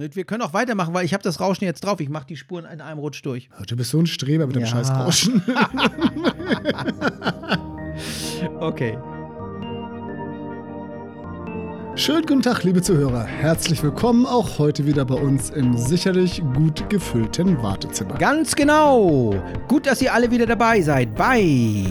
Wir können auch weitermachen, weil ich habe das Rauschen jetzt drauf. Ich mache die Spuren in einem Rutsch durch. Du bist so ein Streber mit dem Ja. scheiß Rauschen. Okay. Schönen guten Tag, liebe Zuhörer. Herzlich willkommen auch heute wieder bei uns im sicherlich gut gefüllten Wartezimmer. Ganz genau. Gut, dass ihr alle wieder dabei seid bei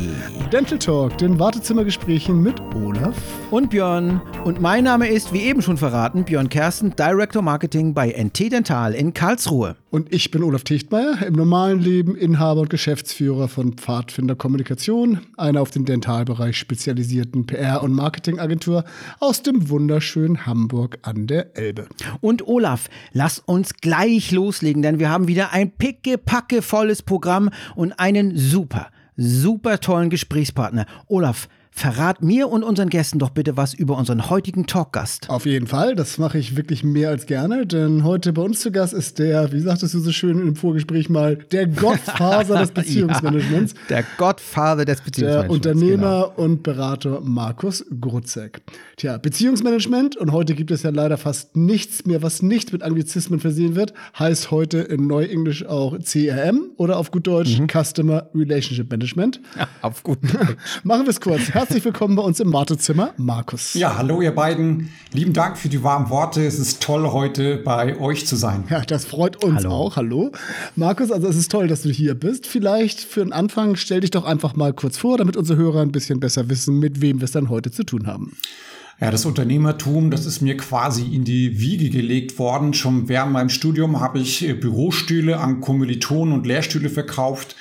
Dental Talk, den Wartezimmergesprächen mit Olaf. und Björn. Und mein Name ist, wie eben schon verraten, Björn Kersten, Director Marketing bei NT Dental in Karlsruhe. Und ich bin Olaf Tichtmeier, im normalen Leben Inhaber und Geschäftsführer von Pfadfinder Kommunikation, einer auf den Dentalbereich spezialisierten PR- und Marketingagentur aus dem wunderschönen Hamburg an der Elbe. Und Olaf, lass uns gleich loslegen, denn wir haben wieder ein pickepacke volles Programm und einen super, super tollen Gesprächspartner. Olaf, verrat mir und unseren Gästen doch bitte was über unseren heutigen Talkgast. Auf jeden Fall, das mache ich wirklich mehr als gerne, denn heute bei uns zu Gast ist der, wie sagtest du so schön im Vorgespräch mal, der Gottfaser des Beziehungsmanagements. Ja, der Godfather des Der Beziehungsmanagements. Unternehmer und Berater Markus Grutzek. Tja, Beziehungsmanagement, und heute gibt es ja leider fast nichts mehr, was nicht mit Anglizismen versehen wird, heißt heute in Neuenglisch auch CRM oder auf gut Deutsch Customer Relationship Management. Genau. Auf gut. Machen wir es kurz. Herzlich willkommen bei uns im Wartezimmer, Markus. Ja, hallo ihr beiden. Lieben Dank für die warmen Worte. Es ist toll, heute bei euch zu sein. Ja, das freut uns Hallo. auch. Hallo. Markus, also es ist toll, dass du hier bist. Vielleicht für den Anfang stell dich doch einfach mal kurz vor, damit unsere Hörer ein bisschen besser wissen, mit wem wir es dann heute zu tun haben. Ja, das Unternehmertum, das ist mir quasi in die Wiege gelegt worden. Schon während meinem Studium habe ich äh, Bürostühle an Kommilitonen und Lehrstühle verkauft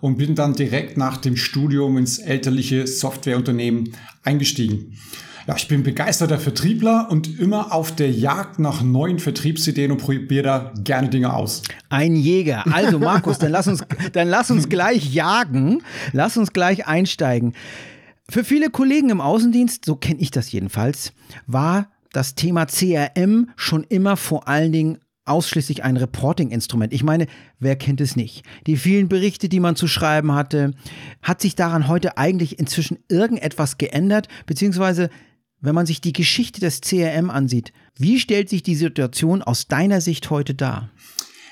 und bin dann direkt nach dem Studium ins elterliche Softwareunternehmen eingestiegen. Ja, ich bin begeisterter Vertriebler und immer auf der Jagd nach neuen Vertriebsideen und probiere da gerne Dinge aus. Ein Jäger. Also Markus, dann lass uns, dann lass uns gleich jagen. Lass uns gleich einsteigen. Für viele Kollegen im Außendienst, so kenne ich das jedenfalls, war das Thema CRM schon immer vor allen Dingen ausschließlich ein Reporting-Instrument. Ich meine, wer kennt es nicht? Die vielen Berichte, die man zu schreiben hatte, hat sich daran heute eigentlich inzwischen irgendetwas geändert, beziehungsweise wenn man sich die Geschichte des CRM ansieht, wie stellt sich die Situation aus deiner Sicht heute dar?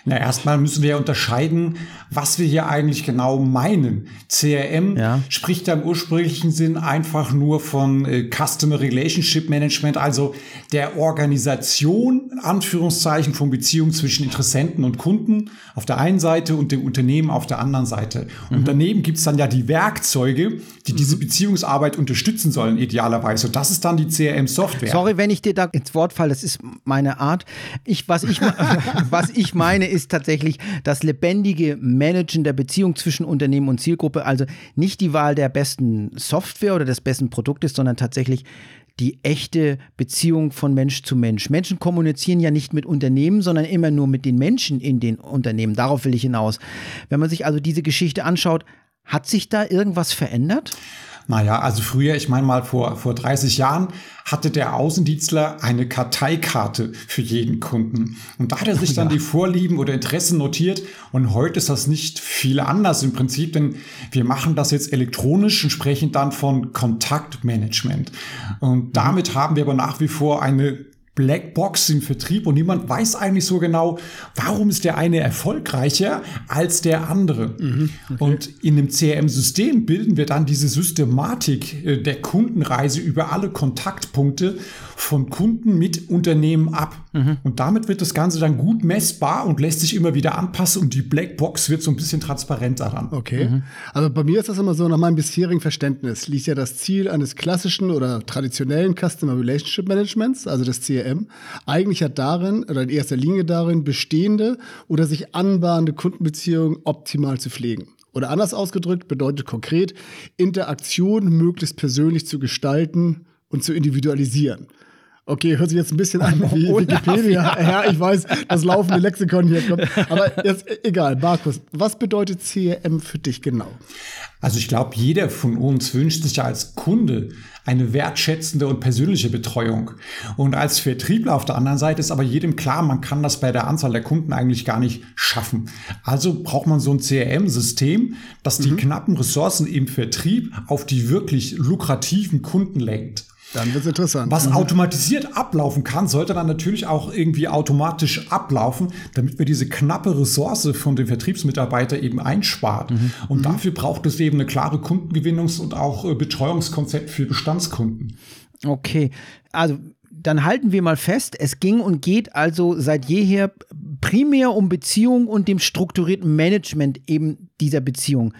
Na, erstmal müssen wir unterscheiden, was wir hier eigentlich genau meinen. CRM Ja. spricht ja im ursprünglichen Sinn einfach nur von äh, Customer Relationship Management, also der Organisation, Anführungszeichen, von Beziehungen zwischen Interessenten und Kunden auf der einen Seite und dem Unternehmen auf der anderen Seite. Und daneben gibt's dann ja die Werkzeuge, die diese Beziehungsarbeit unterstützen sollen, idealerweise. Und das ist dann die CRM-Software. Sorry, wenn ich dir da ins Wort falle, das ist meine Art. Ich, was, ich, was ich meine, ist tatsächlich das lebendige Managen der Beziehung zwischen Unternehmen und Zielgruppe. Also nicht die Wahl der besten Software oder des besten Produktes, sondern tatsächlich die echte Beziehung von Mensch zu Mensch. Menschen kommunizieren ja nicht mit Unternehmen, sondern immer nur mit den Menschen in den Unternehmen. Darauf will ich hinaus. Wenn man sich also diese Geschichte anschaut, hat sich da irgendwas verändert? Naja, also früher, ich meine mal vor, vor 30 Jahren, hatte der Außendienstler eine Karteikarte für jeden Kunden. Und da hat er sich dann die Vorlieben oder Interessen notiert. Und heute ist das nicht viel anders im Prinzip, denn wir machen das jetzt elektronisch und sprechen dann von Kontaktmanagement. Und damit haben wir aber nach wie vor eine Blackbox im Vertrieb und niemand weiß eigentlich so genau, warum ist der eine erfolgreicher als der andere. Und in dem CRM-System bilden wir dann diese Systematik äh, der Kundenreise über alle Kontaktpunkte von Kunden mit Unternehmen ab. Und damit wird das Ganze dann gut messbar und lässt sich immer wieder anpassen und die Blackbox wird so ein bisschen transparent daran. Okay. Also bei mir ist das immer so, nach meinem bisherigen Verständnis liegt ja das Ziel eines klassischen oder traditionellen Customer Relationship Managements, also des CRM, eigentlich ja darin oder in erster Linie darin, bestehende oder sich anbahnende Kundenbeziehungen optimal zu pflegen. Oder anders ausgedrückt bedeutet konkret, Interaktion möglichst persönlich zu gestalten und zu individualisieren. Okay, hört sich jetzt ein bisschen an wie Wikipedia. Ja. ich weiß, das laufende Lexikon hier kommt. Aber jetzt, egal, Markus, was bedeutet CRM für dich genau? Also ich glaube, jeder von uns wünscht sich ja als Kunde eine wertschätzende und persönliche Betreuung. Und als Vertriebler auf der anderen Seite ist aber jedem klar, man kann das bei der Anzahl der Kunden eigentlich gar nicht schaffen. Also braucht man so ein CRM-System, das die knappen Ressourcen im Vertrieb auf die wirklich lukrativen Kunden lenkt. Dann wird es interessant. Was mhm. automatisiert ablaufen kann, sollte dann natürlich auch irgendwie automatisch ablaufen, damit wir diese knappe Ressource von dem Vertriebsmitarbeiter eben einspart. Mhm. Und mhm. dafür braucht es eben eine klare Kundengewinnungs- und auch äh, Betreuungskonzept für Bestandskunden. Okay, also dann halten wir mal fest, es ging und geht also seit jeher primär um Beziehung und dem strukturierten Management eben dieser Beziehung.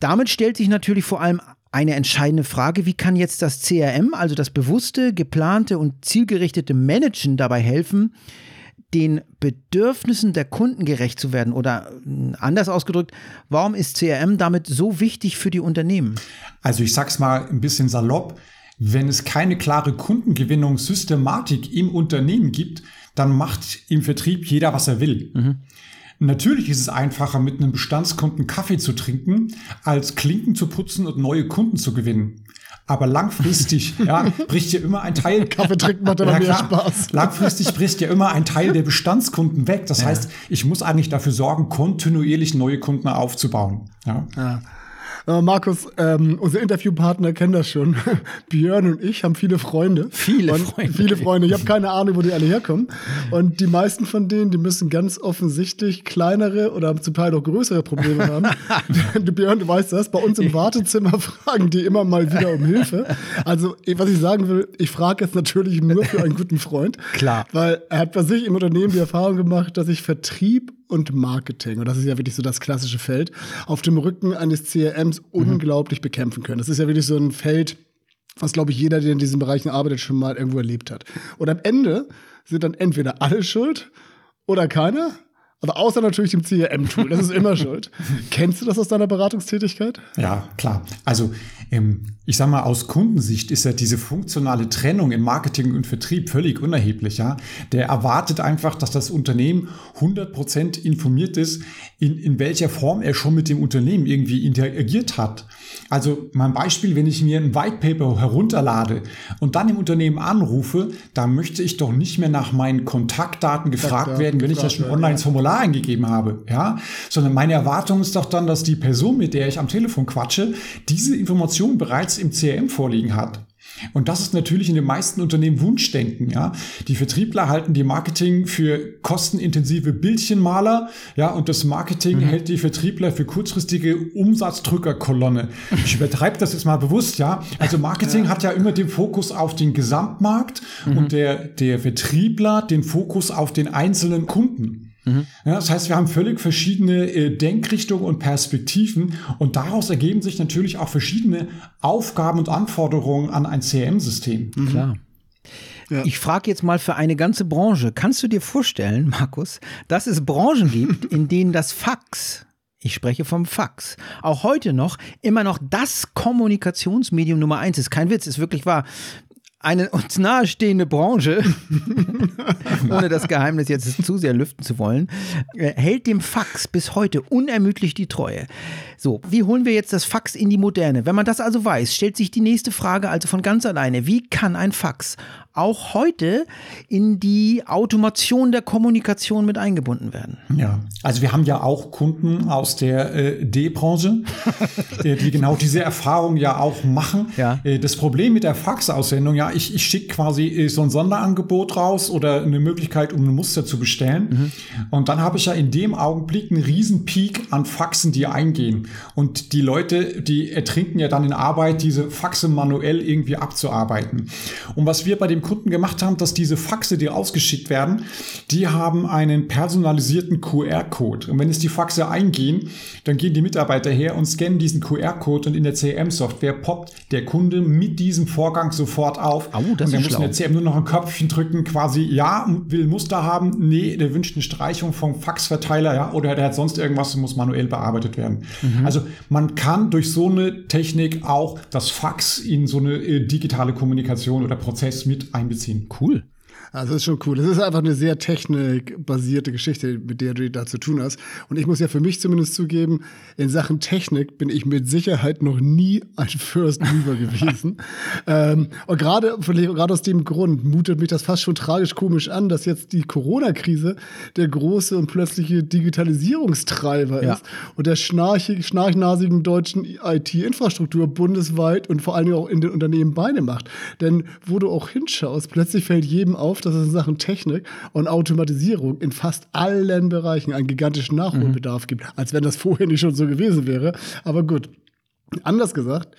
Damit stellt sich natürlich vor allem eine entscheidende Frage, wie kann jetzt das CRM, also das bewusste, geplante und zielgerichtete Managen dabei helfen, den Bedürfnissen der Kunden gerecht zu werden? Oder hm, anders ausgedrückt, warum ist CRM damit so wichtig für die Unternehmen? Also ich sag's mal ein bisschen salopp, wenn es keine klare Kundengewinnungssystematik im Unternehmen gibt, dann macht im Vertrieb jeder, was er will. Mhm. Natürlich ist es einfacher, mit einem Bestandskunden Kaffee zu trinken, als Klinken zu putzen und neue Kunden zu gewinnen. Aber langfristig ja, bricht ja immer ein Teil. Kaffee trinken macht aber ja, mehr Spaß. Langfristig bricht ja immer ein Teil der Bestandskunden weg. Das ja. heißt, ich muss eigentlich dafür sorgen, kontinuierlich neue Kunden aufzubauen. Ja. ja. Äh, Markus, ähm, unsere Interviewpartner kennen das schon. Björn und ich haben viele Freunde. Viele Freunde. Viele Freunde. Ich habe keine Ahnung, wo die alle herkommen. Und die meisten von denen, die müssen ganz offensichtlich kleinere oder zum Teil auch größere Probleme haben. du, Björn, du weißt das. Bei uns im Wartezimmer fragen die immer mal wieder um Hilfe. Also, was ich sagen will, ich frage jetzt natürlich nur für einen guten Freund. Klar. Weil er hat bei sich im Unternehmen die Erfahrung gemacht, dass ich Vertrieb und Marketing, und das ist ja wirklich so das klassische Feld, auf dem Rücken eines CRMs mhm. unglaublich bekämpfen können. Das ist ja wirklich so ein Feld, was, glaube ich, jeder, der in diesen Bereichen arbeitet, schon mal irgendwo erlebt hat. Und am Ende sind dann entweder alle schuld oder keiner. Aber außer natürlich dem CRM-Tool, das ist immer schuld. Kennst du das aus deiner Beratungstätigkeit? Ja, klar. Also ähm, ich sage mal, aus Kundensicht ist ja diese funktionale Trennung in Marketing und Vertrieb völlig unerheblich. Ja? Der erwartet einfach, dass das Unternehmen 100% informiert ist, in, in welcher Form er schon mit dem Unternehmen irgendwie interagiert hat. Also mein Beispiel, wenn ich mir ein White Paper herunterlade und dann im Unternehmen anrufe, da möchte ich doch nicht mehr nach meinen Kontaktdaten gefragt werden, wenn ich das schon online ins Formular eingegeben habe. Ja? Sondern meine Erwartung ist doch dann, dass die Person, mit der ich am Telefon quatsche, diese Information bereits bereits im CRM vorliegen hat. Und das ist natürlich in den meisten Unternehmen Wunschdenken, ja. Die Vertriebler halten die Marketing für kostenintensive Bildchenmaler, ja, und das Marketing mhm. hält die Vertriebler für kurzfristige Umsatzdrückerkolonne. Ich übertreibe das jetzt mal bewusst, ja. Also Marketing ja. hat ja immer den Fokus auf den Gesamtmarkt mhm. und der, der Vertriebler den Fokus auf den einzelnen Kunden. Mhm. Ja, das heißt, wir haben völlig verschiedene äh, Denkrichtungen und Perspektiven und daraus ergeben sich natürlich auch verschiedene Aufgaben und Anforderungen an ein CRM-System. Mhm. Klar. Ja. Ich frage jetzt mal für eine ganze Branche. Kannst du dir vorstellen, Markus, dass es Branchen gibt, in denen das Fax ich spreche vom Fax. Auch heute noch immer noch das Kommunikationsmedium Nummer eins ist. Kein Witz, ist wirklich wahr eine uns nahestehende Branche, ohne das Geheimnis jetzt zu sehr lüften zu wollen, äh, hält dem Fax bis heute unermüdlich die Treue. So, wie holen wir jetzt das Fax in die Moderne? Wenn man das also weiß, stellt sich die nächste Frage also von ganz alleine. Wie kann ein Fax auch heute in die Automation der Kommunikation mit eingebunden werden. Ja, also wir haben ja auch Kunden aus der äh, D-Branche, äh, die genau diese Erfahrung ja auch machen. Ja. Äh, das Problem mit der Faxaussendung, ja, ich, ich schicke quasi äh, so ein Sonderangebot raus oder eine Möglichkeit, um ein Muster zu bestellen. Mhm. Und dann habe ich ja in dem Augenblick einen riesen Peak an Faxen, die eingehen. Und die Leute, die ertrinken ja dann in Arbeit, diese Faxe manuell irgendwie abzuarbeiten. Und was wir bei dem Kunden gemacht haben, dass diese Faxe, die ausgeschickt werden, die haben einen personalisierten QR-Code. Und wenn es die Faxe eingehen, dann gehen die Mitarbeiter her und scannen diesen QR-Code und in der CRM-Software poppt der Kunde mit diesem Vorgang sofort auf. Oh, und der muss in der CRM nur noch ein Köpfchen drücken, quasi ja, will Muster haben, nee, der wünscht eine Streichung vom Faxverteiler, ja, oder der hat sonst irgendwas und muss manuell bearbeitet werden. Mhm. Also man kann durch so eine Technik auch das Fax in so eine äh, digitale Kommunikation oder Prozess mit einbeziehen. Cool. Also das ist schon cool. Das ist einfach eine sehr technikbasierte Geschichte, mit der du da zu tun hast. Und ich muss ja für mich zumindest zugeben, in Sachen Technik bin ich mit Sicherheit noch nie ein First Mover gewesen. ähm, und gerade gerade aus dem Grund mutet mich das fast schon tragisch komisch an, dass jetzt die Corona-Krise der große und plötzliche Digitalisierungstreiber ja. ist und der schnarchig, schnarchnasigen deutschen IT-Infrastruktur bundesweit und vor allen Dingen auch in den Unternehmen Beine macht. Denn wo du auch hinschaust, plötzlich fällt jedem auf, dass es in Sachen Technik und Automatisierung in fast allen Bereichen einen gigantischen Nachholbedarf mhm. gibt, als wenn das vorher nicht schon so gewesen wäre. Aber gut. Anders gesagt,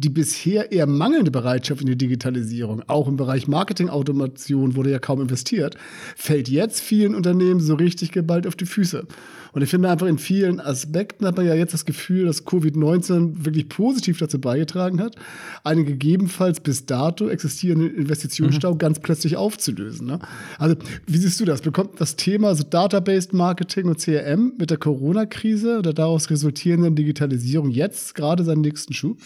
die bisher eher mangelnde Bereitschaft in die Digitalisierung, auch im Bereich Marketing-Automation wurde ja kaum investiert, fällt jetzt vielen Unternehmen so richtig geballt auf die Füße. Und ich finde einfach in vielen Aspekten hat man ja jetzt das Gefühl, dass Covid-19 wirklich positiv dazu beigetragen hat, einen gegebenenfalls bis dato existierenden Investitionsstau mhm. ganz plötzlich aufzulösen. Ne? Also, wie siehst du das? Bekommt das Thema so Database Marketing und CRM mit der Corona-Krise oder daraus resultierenden Digitalisierung jetzt gerade seinen nächsten Schub?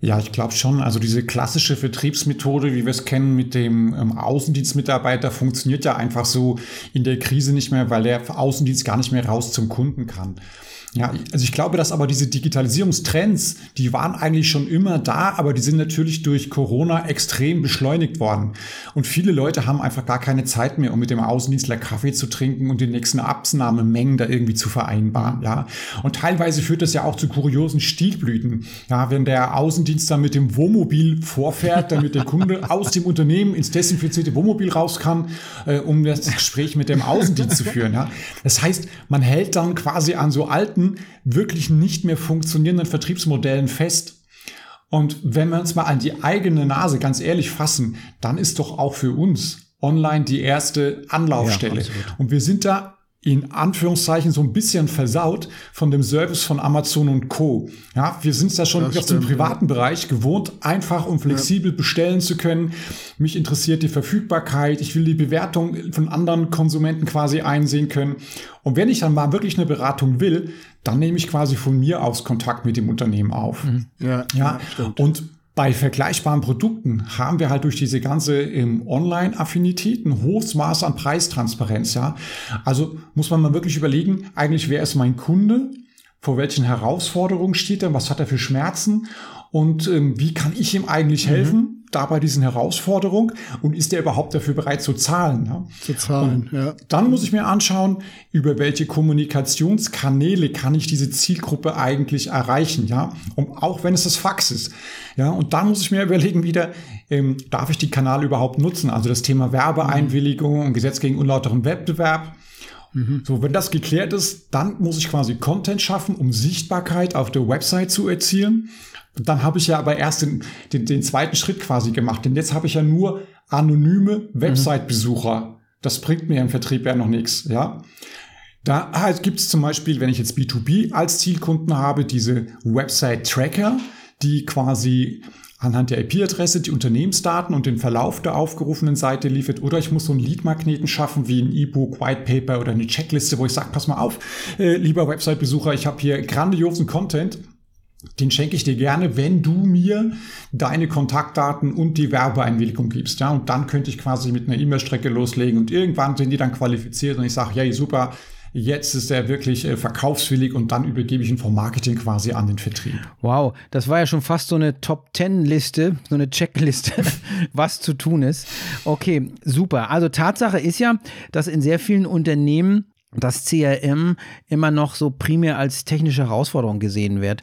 Ja, ich glaube schon. Also diese klassische Vertriebsmethode, wie wir es kennen mit dem ähm, Außendienstmitarbeiter, funktioniert ja einfach so in der Krise nicht mehr, weil der Außendienst gar nicht mehr raus zum Kunden kann. Ja, also ich glaube, dass aber diese Digitalisierungstrends, die waren eigentlich schon immer da, aber die sind natürlich durch Corona extrem beschleunigt worden. Und viele Leute haben einfach gar keine Zeit mehr, um mit dem Außendienstler Kaffee zu trinken und die nächsten Abnahmemengen da irgendwie zu vereinbaren. Ja, und teilweise führt das ja auch zu kuriosen Stilblüten. Ja, wenn der Außendienstler mit dem Wohnmobil vorfährt, damit der Kunde aus dem Unternehmen ins desinfizierte Wohnmobil raus kann, äh, um das Gespräch mit dem Außendienst zu führen. Ja, das heißt, man hält dann quasi an so alten wirklich nicht mehr funktionierenden Vertriebsmodellen fest. Und wenn wir uns mal an die eigene Nase ganz ehrlich fassen, dann ist doch auch für uns online die erste Anlaufstelle. Ja, und wir sind da in Anführungszeichen so ein bisschen versaut von dem Service von Amazon und Co. Ja, wir sind es ja schon das aus dem privaten ja. Bereich gewohnt, einfach und flexibel ja. bestellen zu können. Mich interessiert die Verfügbarkeit. Ich will die Bewertung von anderen Konsumenten quasi einsehen können. Und wenn ich dann mal wirklich eine Beratung will, dann nehme ich quasi von mir aus Kontakt mit dem Unternehmen auf. Mhm. Ja, ja, ja und bei vergleichbaren Produkten haben wir halt durch diese ganze ähm, Online-Affinität ein hohes Maß an Preistransparenz. Ja? Also muss man mal wirklich überlegen, eigentlich wer ist mein Kunde? Vor welchen Herausforderungen steht er? Was hat er für Schmerzen? Und ähm, wie kann ich ihm eigentlich mhm. helfen? Mhm da bei diesen Herausforderungen und ist er überhaupt dafür bereit zu zahlen? Ja? Zu zahlen, und ja. Dann muss ich mir anschauen, über welche Kommunikationskanäle kann ich diese Zielgruppe eigentlich erreichen, ja? Und auch wenn es das Fax ist, ja. Und dann muss ich mir überlegen wieder, ähm, darf ich die Kanäle überhaupt nutzen? Also das Thema Werbeeinwilligung und Gesetz gegen unlauteren Wettbewerb. Mhm. So, wenn das geklärt ist, dann muss ich quasi Content schaffen, um Sichtbarkeit auf der Website zu erzielen dann habe ich ja aber erst den, den, den zweiten Schritt quasi gemacht. Denn jetzt habe ich ja nur anonyme Website-Besucher. Das bringt mir im Vertrieb ja noch nichts, ja. Da halt gibt es zum Beispiel, wenn ich jetzt B2B als Zielkunden habe, diese Website-Tracker, die quasi anhand der IP-Adresse die Unternehmensdaten und den Verlauf der aufgerufenen Seite liefert. Oder ich muss so einen Lead-Magneten schaffen, wie ein E-Book, White Paper oder eine Checkliste, wo ich sage, pass mal auf, äh, lieber Website-Besucher, ich habe hier grandiosen Content den schenke ich dir gerne, wenn du mir deine Kontaktdaten und die Werbeeinwilligung gibst. Ja, und dann könnte ich quasi mit einer E-Mail-Strecke loslegen und irgendwann sind die dann qualifiziert und ich sage, ja, super, jetzt ist er wirklich äh, verkaufswillig und dann übergebe ich ihn vom Marketing quasi an den Vertrieb. Wow, das war ja schon fast so eine Top-10-Liste, so eine Checkliste, was zu tun ist. Okay, super. Also Tatsache ist ja, dass in sehr vielen Unternehmen das CRM immer noch so primär als technische Herausforderung gesehen wird.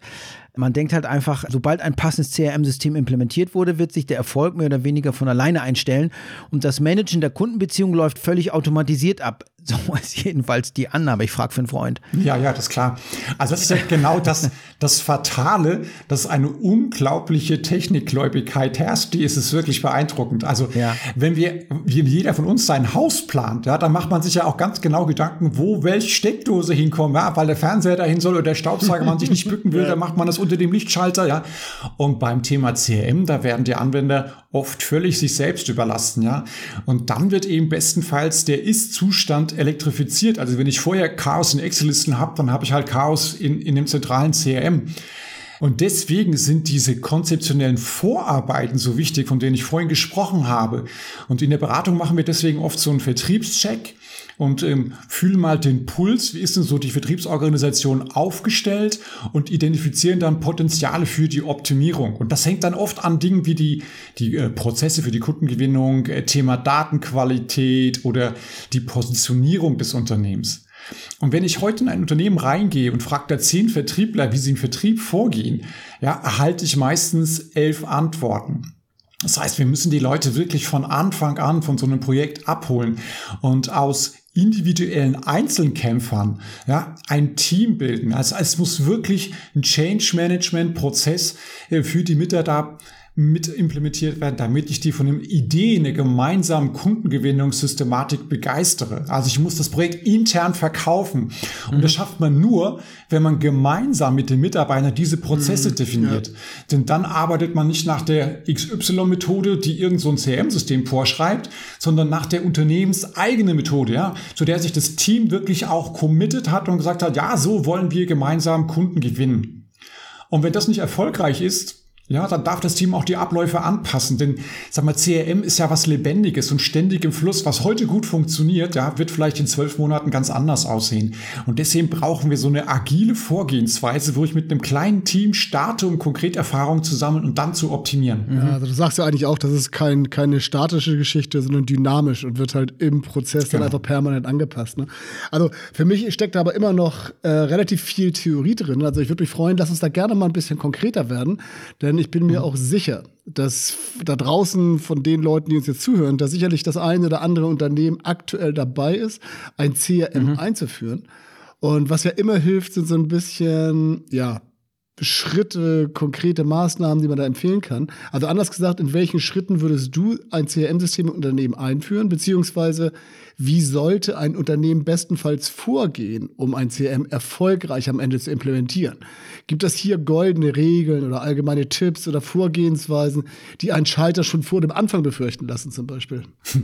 Man denkt halt einfach, sobald ein passendes CRM-System implementiert wurde, wird sich der Erfolg mehr oder weniger von alleine einstellen und das Managen der Kundenbeziehung läuft völlig automatisiert ab. So ist jedenfalls die Annahme. Ich frage für einen Freund. Ja, ja, das ist klar. Also das ist ja genau das, das Fatale, dass eine unglaubliche Technikgläubigkeit herrscht. Die ist es wirklich beeindruckend. Also ja. wenn wir, wie jeder von uns sein Haus plant, ja, dann macht man sich ja auch ganz genau Gedanken, wo welche Steckdose hinkommt, ja, weil der Fernseher dahin soll oder der Staubsauger man sich nicht bücken will, ja. dann macht man das unter dem Lichtschalter, ja. Und beim Thema CRM, da werden die Anwender oft völlig sich selbst überlassen, ja. Und dann wird eben bestenfalls der Ist-Zustand elektrifiziert. Also wenn ich vorher Chaos in Excel-Listen habe, dann habe ich halt Chaos in, in dem zentralen CRM. Und deswegen sind diese konzeptionellen Vorarbeiten so wichtig, von denen ich vorhin gesprochen habe. Und in der Beratung machen wir deswegen oft so einen Vertriebscheck und ähm, fühlen mal den Puls, wie ist denn so die Vertriebsorganisation aufgestellt und identifizieren dann Potenziale für die Optimierung. Und das hängt dann oft an Dingen wie die, die äh, Prozesse für die Kundengewinnung, äh, Thema Datenqualität oder die Positionierung des Unternehmens. Und wenn ich heute in ein Unternehmen reingehe und frage da zehn Vertriebler, wie sie im Vertrieb vorgehen, ja, erhalte ich meistens elf Antworten. Das heißt, wir müssen die Leute wirklich von Anfang an von so einem Projekt abholen und aus individuellen Einzelkämpfern ja, ein Team bilden. Also es muss wirklich ein Change Management Prozess äh, für die Mitarbeiter mit implementiert werden, damit ich die von den Ideen der gemeinsamen Kundengewinnungssystematik begeistere. Also ich muss das Projekt intern verkaufen. Und mhm. das schafft man nur, wenn man gemeinsam mit den Mitarbeitern diese Prozesse mhm. definiert. Ja. Denn dann arbeitet man nicht nach der XY-Methode, die irgend so ein CRM-System vorschreibt, sondern nach der unternehmenseigenen Methode, ja, zu der sich das Team wirklich auch committed hat und gesagt hat, ja, so wollen wir gemeinsam Kunden gewinnen. Und wenn das nicht erfolgreich ist, ja, dann darf das Team auch die Abläufe anpassen, denn sag mal, CRM ist ja was Lebendiges und ständig im Fluss. Was heute gut funktioniert, ja, wird vielleicht in zwölf Monaten ganz anders aussehen. Und deswegen brauchen wir so eine agile Vorgehensweise, wo ich mit einem kleinen Team starte, um konkret Erfahrungen zu sammeln und dann zu optimieren. Ja, also du sagst ja eigentlich auch, das ist kein, keine statische Geschichte, sondern dynamisch und wird halt im Prozess dann genau. einfach permanent angepasst. Ne? Also für mich steckt da aber immer noch äh, relativ viel Theorie drin. Also ich würde mich freuen, lass uns da gerne mal ein bisschen konkreter werden, denn denn ich bin mir mhm. auch sicher, dass da draußen von den Leuten, die uns jetzt zuhören, da sicherlich das eine oder andere Unternehmen aktuell dabei ist, ein CRM mhm. einzuführen. Und was ja immer hilft, sind so ein bisschen, ja, Schritte, konkrete Maßnahmen, die man da empfehlen kann. Also anders gesagt, in welchen Schritten würdest du ein CRM-System im Unternehmen einführen, beziehungsweise wie sollte ein Unternehmen bestenfalls vorgehen, um ein CRM erfolgreich am Ende zu implementieren? Gibt es hier goldene Regeln oder allgemeine Tipps oder Vorgehensweisen, die einen Scheiter schon vor dem Anfang befürchten lassen, zum Beispiel?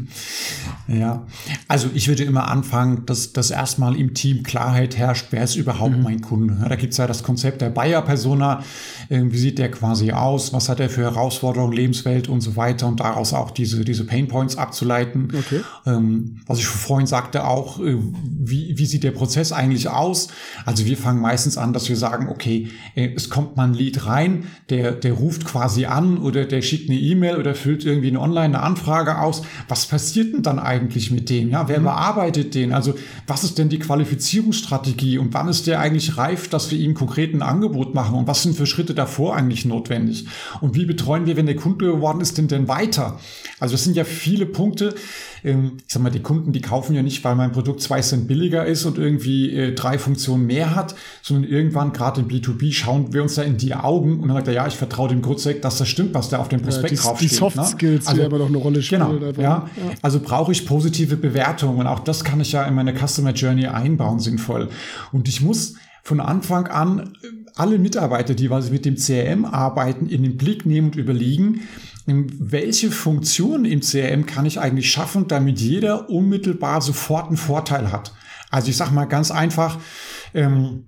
Ja, also ich würde immer anfangen, dass, dass erstmal im Team Klarheit herrscht, wer ist überhaupt mhm. mein Kunde? Da gibt es ja das Konzept der Bayer-Persona, wie sieht der quasi aus, was hat er für Herausforderungen, Lebenswelt und so weiter und daraus auch diese, diese Painpoints abzuleiten. Okay. Ähm, was ich vorhin sagte auch, äh, wie, wie sieht der Prozess eigentlich aus? Also wir fangen meistens an, dass wir sagen, okay, äh, es kommt mal ein Lied rein, der, der ruft quasi an oder der schickt eine E-Mail oder füllt irgendwie eine Online eine Anfrage aus. Was passiert denn dann eigentlich mit dem? Ja, wer mhm. bearbeitet den? Also was ist denn die Qualifizierungsstrategie und wann ist der eigentlich reif, dass wir ihm konkret ein Angebot machen und was sind für Schritte davor eigentlich notwendig? Und wie betreuen wir, wenn der Kunde geworden ist, denn denn weiter? Also es sind ja viele Punkte. Ähm, ich sag mal, die Kunden, die kaufen ja nicht, weil mein Produkt zwei Cent billiger ist und irgendwie äh, drei Funktionen mehr hat, sondern irgendwann gerade im B2B schauen wir uns da in die Augen und dann sagt er, ja, ich vertraue dem Grundsec, dass das stimmt, was da auf dem Prospekt ja, die, draufsteht. Die Soft ne? Skills, ne? also, die aber noch eine Rolle spielen. Genau, ja. ja. Also brauche ich positive Bewertungen und auch das kann ich ja in meine Customer Journey einbauen, sinnvoll. Und ich muss von Anfang an alle Mitarbeiter, die was mit dem CRM arbeiten, in den Blick nehmen und überlegen, welche Funktion im CRM kann ich eigentlich schaffen, damit jeder unmittelbar sofort einen Vorteil hat. Also ich sage mal ganz einfach, ähm,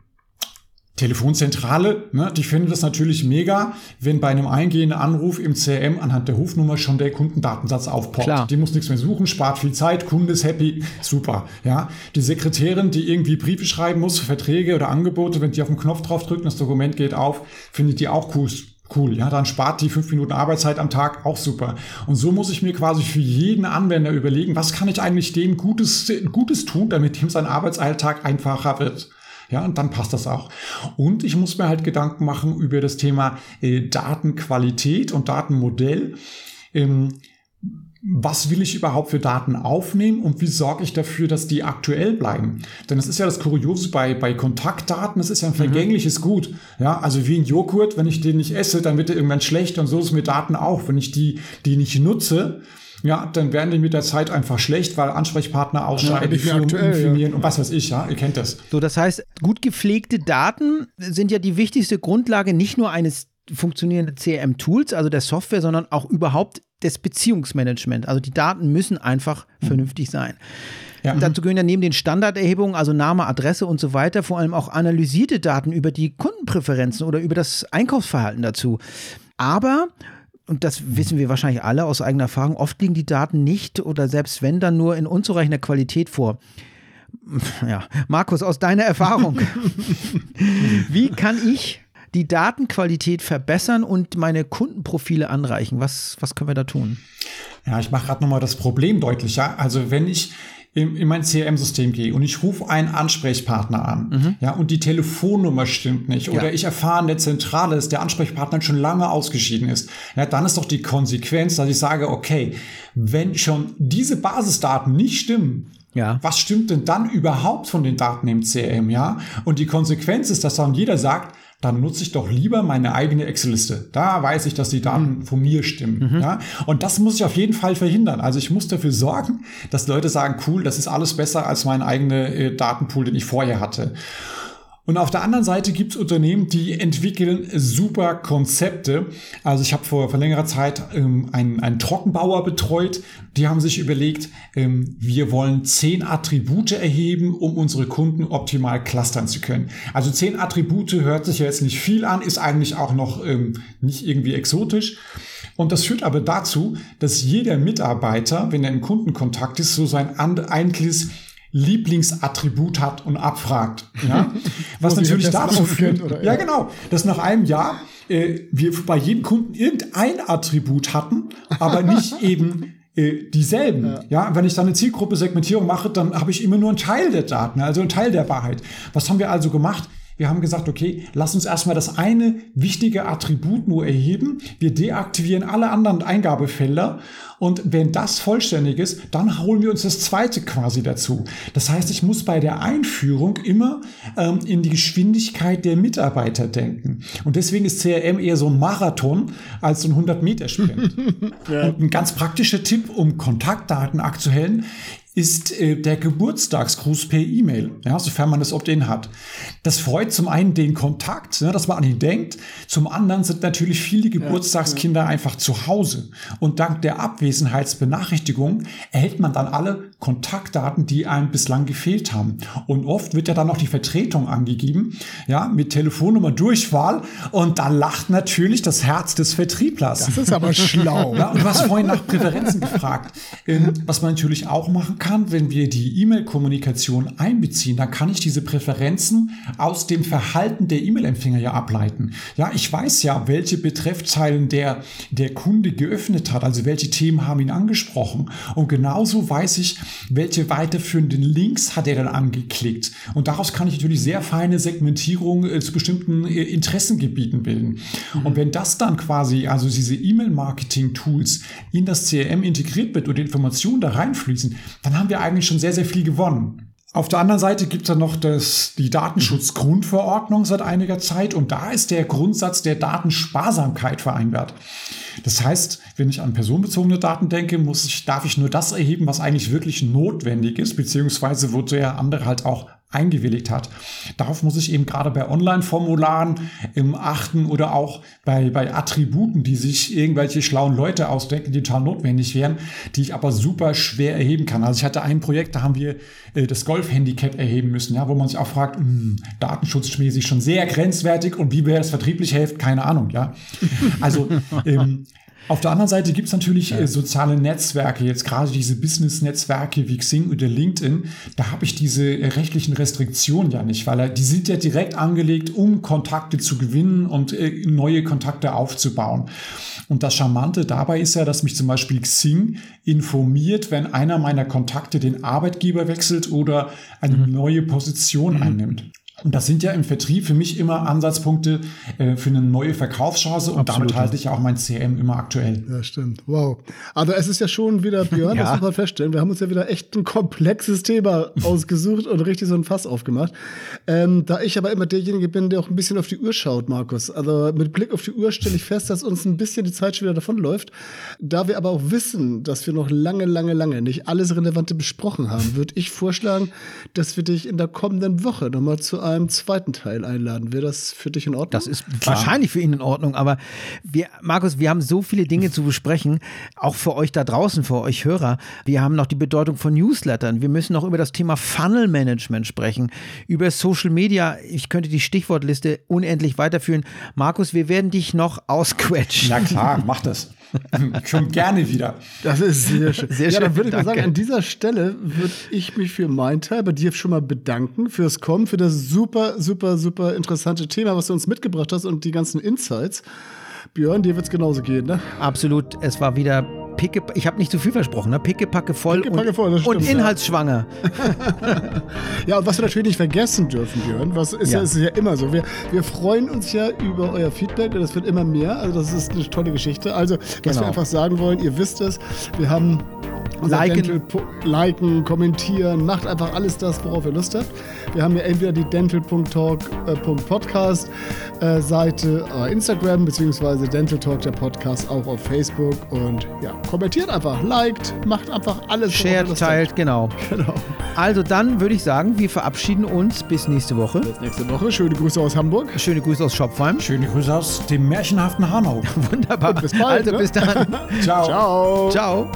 Telefonzentrale, ne, die finden das natürlich mega, wenn bei einem eingehenden Anruf im CRM anhand der Rufnummer schon der Kundendatensatz aufpoppt. Klar. Die muss nichts mehr suchen, spart viel Zeit, Kunde ist happy, super. Ja, die Sekretärin, die irgendwie Briefe schreiben muss, Verträge oder Angebote, wenn die auf den Knopf drauf drücken, das Dokument geht auf, findet die auch cool. Cool, ja, dann spart die fünf Minuten Arbeitszeit am Tag auch super. Und so muss ich mir quasi für jeden Anwender überlegen, was kann ich eigentlich dem Gutes, Gutes tun, damit ihm sein Arbeitsalltag einfacher wird. Ja, und dann passt das auch. Und ich muss mir halt Gedanken machen über das Thema äh, Datenqualität und Datenmodell. Ähm, was will ich überhaupt für Daten aufnehmen und wie sorge ich dafür, dass die aktuell bleiben? Denn das ist ja das Kuriose bei, bei Kontaktdaten, das ist ja ein mhm. vergängliches mhm. Gut. Ja, also wie ein Joghurt, wenn ich den nicht esse, dann wird er irgendwann schlecht und so ist es mit Daten auch. Wenn ich die, die nicht nutze, ja, dann werden die mit der Zeit einfach schlecht, weil Ansprechpartner ausscheiden, ja, aktuell, informieren ja. und was weiß ich, ja, ihr kennt das. So, das heißt, gut gepflegte Daten sind ja die wichtigste Grundlage nicht nur eines funktionierenden CRM-Tools, also der Software, sondern auch überhaupt des Beziehungsmanagement. Also die Daten müssen einfach mhm. vernünftig sein. Ja. Dazu gehören ja neben den Standarderhebungen, also Name, Adresse und so weiter, vor allem auch analysierte Daten über die Kundenpräferenzen oder über das Einkaufsverhalten dazu. Aber und das wissen wir wahrscheinlich alle aus eigener Erfahrung, oft liegen die Daten nicht oder selbst wenn dann nur in unzureichender Qualität vor. Ja, Markus, aus deiner Erfahrung, wie kann ich die Datenqualität verbessern und meine Kundenprofile anreichen? Was, was können wir da tun? Ja, ich mache gerade nochmal das Problem deutlicher. Also wenn ich in, in mein CRM-System gehe und ich rufe einen Ansprechpartner an, mhm. ja, und die Telefonnummer stimmt nicht, ja. oder ich erfahre in der Zentrale, dass der Ansprechpartner schon lange ausgeschieden ist, ja, dann ist doch die Konsequenz, dass ich sage, okay, wenn schon diese Basisdaten nicht stimmen, ja. Was stimmt denn dann überhaupt von den Daten im CRM, ja? Und die Konsequenz ist, dass dann jeder sagt, dann nutze ich doch lieber meine eigene Excel-Liste. Da weiß ich, dass die Daten von mir stimmen. Mhm. Ja? Und das muss ich auf jeden Fall verhindern. Also ich muss dafür sorgen, dass Leute sagen, cool, das ist alles besser als mein eigener äh, Datenpool, den ich vorher hatte. Und auf der anderen Seite gibt es Unternehmen, die entwickeln super Konzepte. Also ich habe vor, vor längerer Zeit ähm, einen, einen Trockenbauer betreut. Die haben sich überlegt, ähm, wir wollen zehn Attribute erheben, um unsere Kunden optimal clustern zu können. Also zehn Attribute hört sich ja jetzt nicht viel an, ist eigentlich auch noch ähm, nicht irgendwie exotisch. Und das führt aber dazu, dass jeder Mitarbeiter, wenn er im Kundenkontakt ist, so sein eigentliches Lieblingsattribut hat und abfragt. Ja? Was natürlich dazu führt, oder, ja. ja genau, dass nach einem Jahr äh, wir bei jedem Kunden irgendein Attribut hatten, aber nicht eben äh, dieselben. Ja. ja, wenn ich dann eine Zielgruppe-Segmentierung mache, dann habe ich immer nur einen Teil der Daten, also einen Teil der Wahrheit. Was haben wir also gemacht? Wir haben gesagt, okay, lass uns erstmal das eine wichtige Attribut nur erheben. Wir deaktivieren alle anderen Eingabefelder und wenn das vollständig ist, dann holen wir uns das zweite quasi dazu. Das heißt, ich muss bei der Einführung immer ähm, in die Geschwindigkeit der Mitarbeiter denken. Und deswegen ist CRM eher so ein Marathon als so ein 100-Meter-Sprint. ja. Und ein ganz praktischer Tipp, um Kontaktdaten aktuell ist äh, der Geburtstagsgruß per E-Mail, ja, sofern man das Opt-in hat. Das freut zum einen den Kontakt, ne, dass man an ihn denkt. Zum anderen sind natürlich viele Geburtstagskinder ja, ja. einfach zu Hause. Und dank der Abwesenheitsbenachrichtigung erhält man dann alle Kontaktdaten, die einem bislang gefehlt haben. Und oft wird ja dann noch die Vertretung angegeben, ja, mit Telefonnummer Durchwahl. Und da lacht natürlich das Herz des Vertrieblers. Das ist aber schlau. Ja, und du hast vorhin nach Präferenzen gefragt. Ähm, was man natürlich auch machen kann, wenn wir die E-Mail-Kommunikation einbeziehen, dann kann ich diese Präferenzen aus dem Verhalten der E-Mail-Empfänger ja ableiten. Ja, ich weiß ja, welche Betreffzeilen der, der Kunde geöffnet hat, also welche Themen haben ihn angesprochen. Und genauso weiß ich, welche weiterführenden Links hat er dann angeklickt. Und daraus kann ich natürlich sehr feine Segmentierung äh, zu bestimmten äh, Interessengebieten bilden. Mhm. Und wenn das dann quasi, also diese E-Mail-Marketing-Tools in das CRM integriert wird und Informationen da reinfließen, dann dann haben wir eigentlich schon sehr, sehr viel gewonnen. Auf der anderen Seite gibt es dann noch das, die Datenschutzgrundverordnung seit einiger Zeit und da ist der Grundsatz der Datensparsamkeit vereinbart. Das heißt, wenn ich an personenbezogene Daten denke, muss ich, darf ich nur das erheben, was eigentlich wirklich notwendig ist, beziehungsweise wo der andere halt auch eingewilligt hat. Darauf muss ich eben gerade bei Online-Formularen im achten oder auch bei, bei Attributen, die sich irgendwelche schlauen Leute ausdenken, die total notwendig wären, die ich aber super schwer erheben kann. Also ich hatte ein Projekt, da haben wir äh, das Golf-Handicap erheben müssen, ja, wo man sich auch fragt, mh, hm, datenschutzmäßig schon sehr grenzwertig und wie wäre das vertrieblich hilft, keine Ahnung, ja. Also ähm, auf der anderen Seite gibt es natürlich ja. äh, soziale Netzwerke, jetzt gerade diese Business-Netzwerke wie Xing oder LinkedIn. Da habe ich diese äh, rechtlichen Restriktionen ja nicht, weil äh, die sind ja direkt angelegt, um Kontakte zu gewinnen und neue Kontakte aufzubauen. Und das Charmante dabei ist ja, dass mich zum Beispiel Xing informiert, wenn einer meiner Kontakte den Arbeitgeber wechselt oder eine mhm. neue Position mhm. einnimmt. Und das sind ja im Vertrieb für mich immer Ansatzpunkte äh, für eine neue Verkaufschance und Absolut. damit halte ich auch mein CM immer aktuell. Ja, stimmt. Wow. Also es ist ja schon wieder, Björn, ja. das muss man feststellen, wir haben uns ja wieder echt ein komplexes Thema ausgesucht und richtig so ein Fass aufgemacht. Ähm, da ich aber immer derjenige bin, der auch ein bisschen auf die Uhr schaut, Markus. Also mit Blick auf die Uhr stelle ich fest, dass uns ein bisschen die Zeit schon wieder davonläuft. Da wir aber auch wissen, dass wir noch lange, lange, lange nicht alles Relevante besprochen haben, würde ich vorschlagen, dass wir dich in der kommenden Woche nochmal zu einem einem zweiten Teil einladen. Wäre das für dich in Ordnung? Das ist Klar. wahrscheinlich für ihn in Ordnung, aber wir, Markus, wir haben so viele Dinge zu besprechen, auch für euch da draußen, für euch Hörer. Wir haben noch die Bedeutung von Newslettern. Wir müssen noch über das Thema Funnel Management sprechen, über Social Media. Ich könnte die Stichwortliste unendlich weiterführen. Markus, wir werden dich noch ausquetschen. Na klar, mach das. Schon gerne wieder. Das ist sehr schön. Sehr ja, schön. dann würde ich mal sagen, an dieser Stelle würde ich mich für meinen Teil bei dir schon mal bedanken fürs Kommen, für das super, super, super interessante Thema, was du uns mitgebracht hast und die ganzen Insights. Björn, dir wird es genauso gehen, ne? Absolut. Es war wieder picke, ich habe nicht zu viel versprochen, ne? Pickepacke voll Pickepacke und, voll, stimmt, und inhaltsschwanger. ja, und was wir natürlich nicht vergessen dürfen, Björn, was ist ja, ist ja immer so. Wir, wir freuen uns ja über euer Feedback und es wird immer mehr. Also das ist eine tolle Geschichte. Also, was genau. wir einfach sagen wollen, ihr wisst es, wir haben liken. liken, kommentieren, macht einfach alles das, worauf ihr Lust habt. Wir haben ja entweder die dental.talk.podcast äh, äh, Seite äh, Instagram beziehungsweise Dental Talk der Podcast auch auf Facebook und ja, kommentiert einfach, liked, macht einfach alles. Shared, teilt, genau. genau. Also dann würde ich sagen, wir verabschieden uns bis nächste Woche. Bis nächste Woche. Schöne Grüße aus Hamburg. Schöne Grüße aus Schopfheim. Schöne Grüße aus dem märchenhaften Hanau. Wunderbar. Und bis bald. Also ne? bis dann. Ciao. Ciao. Ciao.